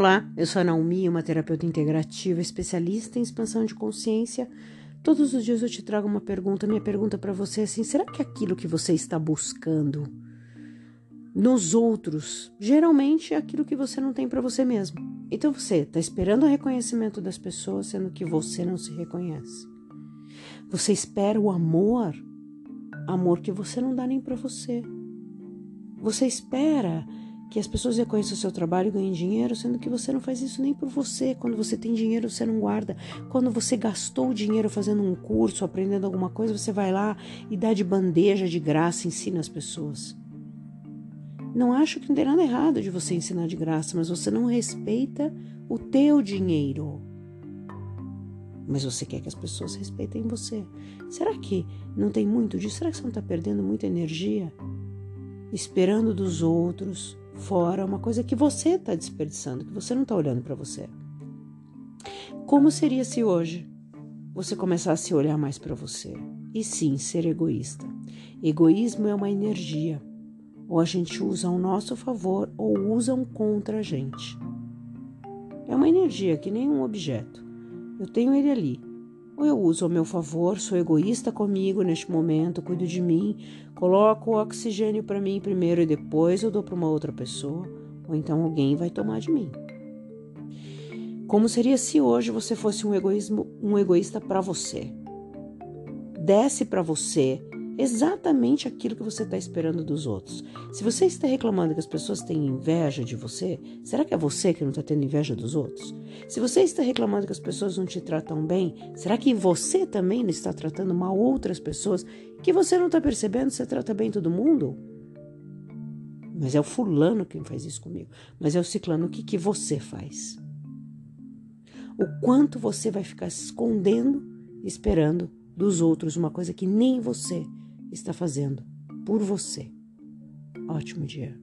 Olá, eu sou a Naomi, uma terapeuta integrativa, especialista em expansão de consciência. Todos os dias eu te trago uma pergunta. Minha pergunta para você é assim: será que aquilo que você está buscando nos outros, geralmente é aquilo que você não tem para você mesmo? Então você está esperando o reconhecimento das pessoas, sendo que você não se reconhece. Você espera o amor, amor que você não dá nem para você. Você espera que as pessoas reconheçam o seu trabalho e ganhem dinheiro, sendo que você não faz isso nem por você. Quando você tem dinheiro, você não guarda. Quando você gastou dinheiro fazendo um curso, aprendendo alguma coisa, você vai lá e dá de bandeja, de graça, ensina as pessoas. Não acho que não tem nada errado de você ensinar de graça, mas você não respeita o teu dinheiro. Mas você quer que as pessoas respeitem você. Será que não tem muito disso? Será que você não está perdendo muita energia? Esperando dos outros, fora uma coisa que você está desperdiçando, que você não está olhando para você. Como seria se hoje você começasse a olhar mais para você? E sim, ser egoísta. Egoísmo é uma energia. Ou a gente usa ao nosso favor ou usam contra a gente. É uma energia que nem um objeto. Eu tenho ele ali. Ou eu uso ao meu favor, sou egoísta comigo neste momento, cuido de mim, coloco o oxigênio para mim primeiro e depois eu dou para uma outra pessoa, ou então alguém vai tomar de mim. Como seria se hoje você fosse um egoísmo, um egoísta para você? Desce para você exatamente aquilo que você está esperando dos outros. Se você está reclamando que as pessoas têm inveja de você, será que é você que não está tendo inveja dos outros? Se você está reclamando que as pessoas não te tratam bem, será que você também não está tratando mal outras pessoas que você não está percebendo? Você trata bem todo mundo? Mas é o fulano quem faz isso comigo. Mas é o ciclano, o que, que você faz? O quanto você vai ficar se escondendo, esperando dos outros uma coisa que nem você está fazendo por você. Ótimo dia.